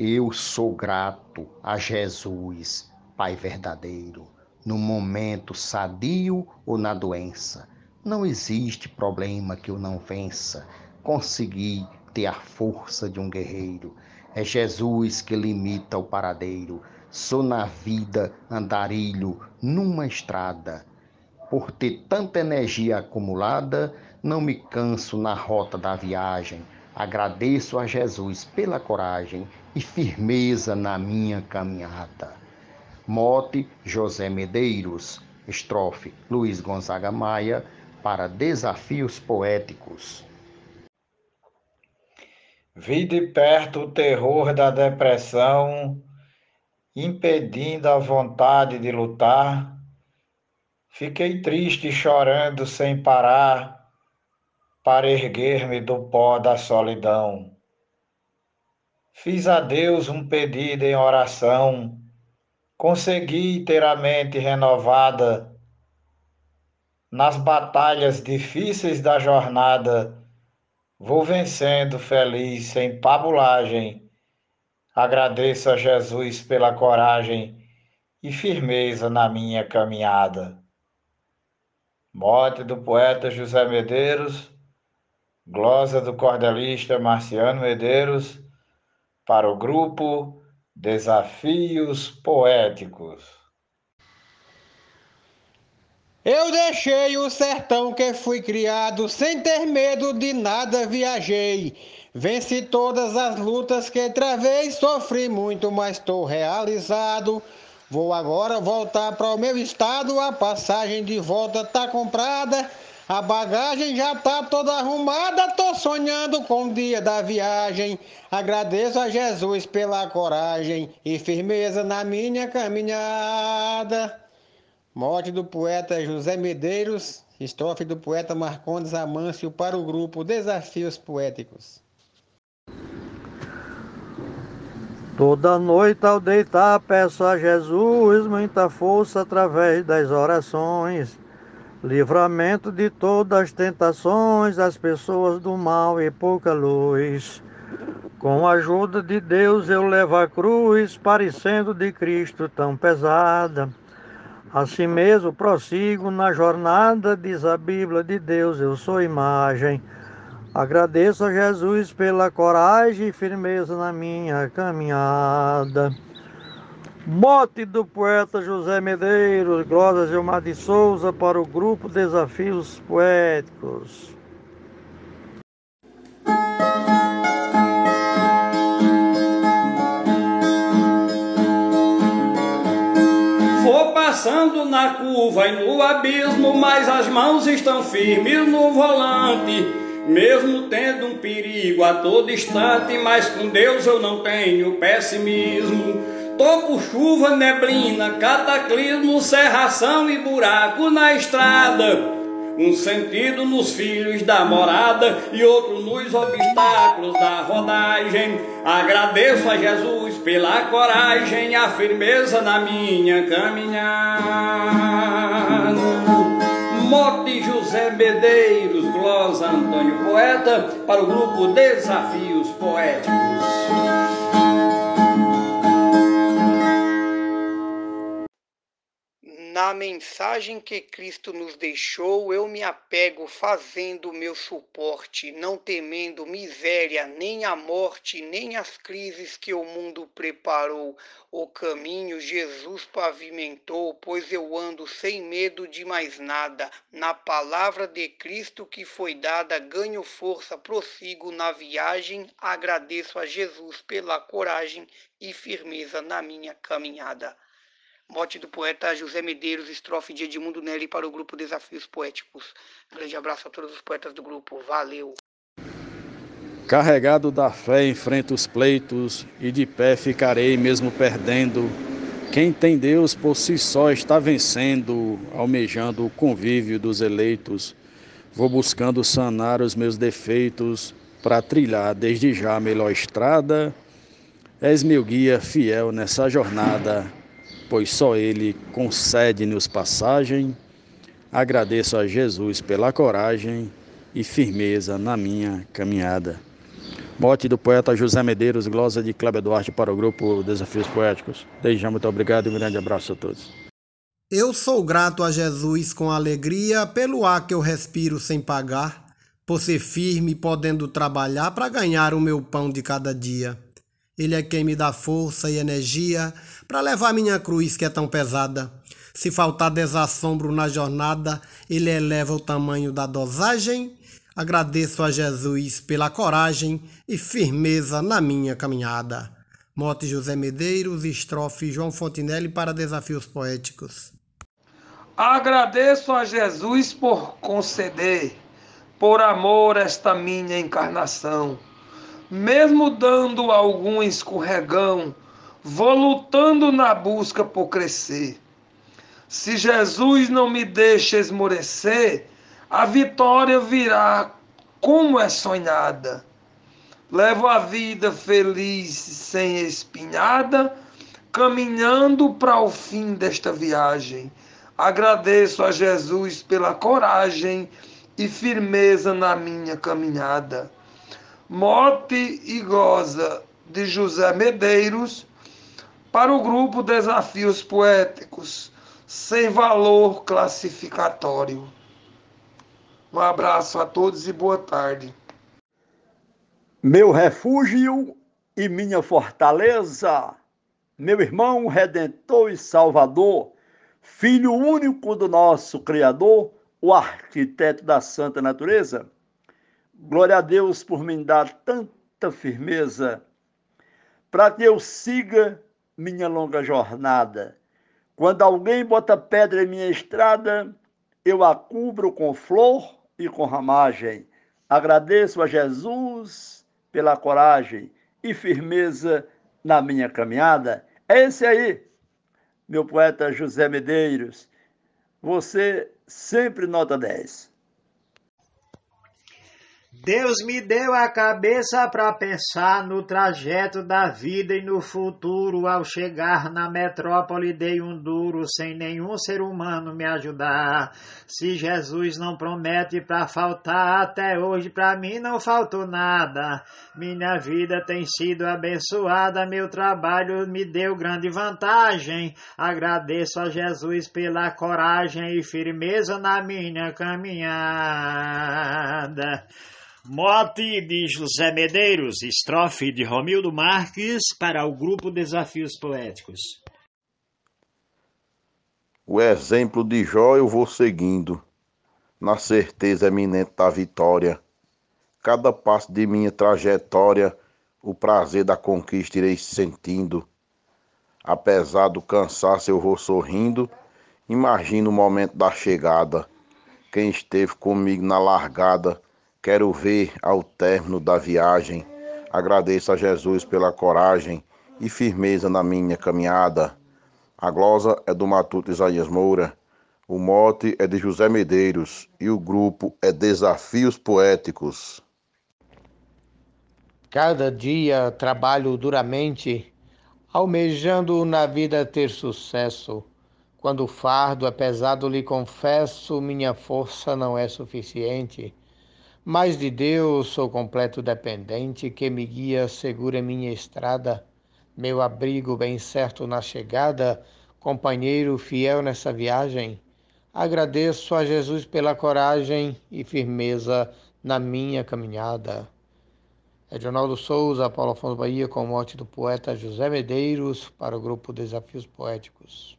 Eu sou grato a Jesus, Pai verdadeiro, no momento sadio ou na doença. Não existe problema que eu não vença. Consegui ter a força de um guerreiro. É Jesus que limita o paradeiro. Sou na vida andarilho numa estrada. Por ter tanta energia acumulada, não me canso na rota da viagem. Agradeço a Jesus pela coragem e firmeza na minha caminhada. Mote José Medeiros, estrofe Luiz Gonzaga Maia, para Desafios Poéticos. Vi de perto o terror da depressão, impedindo a vontade de lutar. Fiquei triste, chorando sem parar para erguer-me do pó da solidão. Fiz a Deus um pedido em oração, consegui ter a mente renovada. Nas batalhas difíceis da jornada, vou vencendo feliz, sem pabulagem. Agradeço a Jesus pela coragem e firmeza na minha caminhada. Morte do poeta José Medeiros glosa do cordelista Marciano Medeiros, para o grupo Desafios Poéticos. Eu deixei o sertão que fui criado, sem ter medo de nada viajei. Venci todas as lutas que travei, sofri muito, mas estou realizado. Vou agora voltar para o meu estado, a passagem de volta tá comprada. A bagagem já tá toda arrumada, tô sonhando com o dia da viagem. Agradeço a Jesus pela coragem e firmeza na minha caminhada. Morte do poeta José Medeiros, estrofe do poeta Marcondes Amâncio para o grupo Desafios Poéticos. Toda noite ao deitar peço a Jesus muita força através das orações livramento de todas as tentações das pessoas do mal e pouca luz. Com a ajuda de Deus eu levo a cruz, parecendo de Cristo tão pesada. Assim mesmo prossigo na jornada, diz a Bíblia de Deus, eu sou imagem. Agradeço a Jesus pela coragem e firmeza na minha caminhada. Mote do poeta José Medeiros, Glória Gilmar de Souza, para o grupo Desafios Poéticos. Vou passando na curva e no abismo, mas as mãos estão firmes no volante. Mesmo tendo um perigo a todo instante, mas com Deus eu não tenho pessimismo. Toco, chuva, neblina, cataclismo, serração e buraco na estrada. Um sentido nos filhos da morada e outro nos obstáculos da rodagem. Agradeço a Jesus pela coragem a firmeza na minha caminhada. Mote José Medeiros, glosa Antônio Poeta, para o grupo Desafios Poéticos. Na mensagem que Cristo nos deixou, eu me apego fazendo meu suporte, não temendo miséria, nem a morte, nem as crises que o mundo preparou. O caminho Jesus pavimentou, pois eu ando sem medo de mais nada. Na palavra de Cristo que foi dada, ganho força, prossigo na viagem. Agradeço a Jesus pela coragem e firmeza na minha caminhada. Mote do poeta José Medeiros, estrofe de Edmundo Nelly para o grupo Desafios Poéticos. Grande abraço a todos os poetas do grupo. Valeu! Carregado da fé, enfrento os pleitos e de pé ficarei mesmo perdendo. Quem tem Deus por si só está vencendo, almejando o convívio dos eleitos. Vou buscando sanar os meus defeitos para trilhar desde já a melhor estrada. És meu guia fiel nessa jornada pois só Ele concede-nos passagem. Agradeço a Jesus pela coragem e firmeza na minha caminhada. Mote do poeta José Medeiros, glosa de Cléber Duarte para o grupo Desafios Poéticos. Desde já, muito obrigado e um grande abraço a todos. Eu sou grato a Jesus com alegria pelo ar que eu respiro sem pagar, por ser firme, podendo trabalhar para ganhar o meu pão de cada dia. Ele é quem me dá força e energia para levar minha cruz que é tão pesada. Se faltar desassombro na jornada, ele eleva o tamanho da dosagem Agradeço a Jesus pela coragem e firmeza na minha caminhada. Mote José Medeiros, estrofe João Fontinelli para Desafios Poéticos. Agradeço a Jesus por conceder, por amor, esta minha encarnação. Mesmo dando algum escorregão, vou lutando na busca por crescer. Se Jesus não me deixa esmorecer, a vitória virá como é sonhada. Levo a vida feliz, sem espinhada, caminhando para o fim desta viagem. Agradeço a Jesus pela coragem e firmeza na minha caminhada. Mote e goza de José Medeiros para o grupo Desafios Poéticos, sem valor classificatório. Um abraço a todos e boa tarde. Meu refúgio e minha fortaleza, meu irmão redentor e salvador, filho único do nosso Criador, o arquiteto da santa natureza. Glória a Deus por me dar tanta firmeza, para que eu siga minha longa jornada. Quando alguém bota pedra em minha estrada, eu a cubro com flor e com ramagem. Agradeço a Jesus pela coragem e firmeza na minha caminhada. É esse aí, meu poeta José Medeiros. Você sempre nota 10. Deus me deu a cabeça para pensar no trajeto da vida e no futuro. Ao chegar na metrópole, dei um duro, sem nenhum ser humano me ajudar. Se Jesus não promete para faltar, até hoje para mim não faltou nada. Minha vida tem sido abençoada, meu trabalho me deu grande vantagem. Agradeço a Jesus pela coragem e firmeza na minha caminhada. Mote de José Medeiros, estrofe de Romildo Marques para o grupo Desafios Poéticos. O exemplo de Jó eu vou seguindo, na certeza eminente da vitória. Cada passo de minha trajetória, o prazer da conquista irei sentindo. Apesar do cansaço, eu vou sorrindo. Imagino o momento da chegada. Quem esteve comigo na largada Quero ver ao término da viagem. Agradeço a Jesus pela coragem e firmeza na minha caminhada. A glosa é do Matuto Isaías Moura. O mote é de José Medeiros e o grupo é Desafios Poéticos. Cada dia trabalho duramente, almejando na vida ter sucesso. Quando o fardo é pesado, lhe confesso, minha força não é suficiente. Mas de Deus sou completo dependente, que me guia, segura minha estrada, meu abrigo bem certo na chegada, companheiro fiel nessa viagem. Agradeço a Jesus pela coragem e firmeza na minha caminhada. Edionaldo Souza, Paulo Afonso Bahia, com morte do poeta José Medeiros, para o grupo Desafios Poéticos.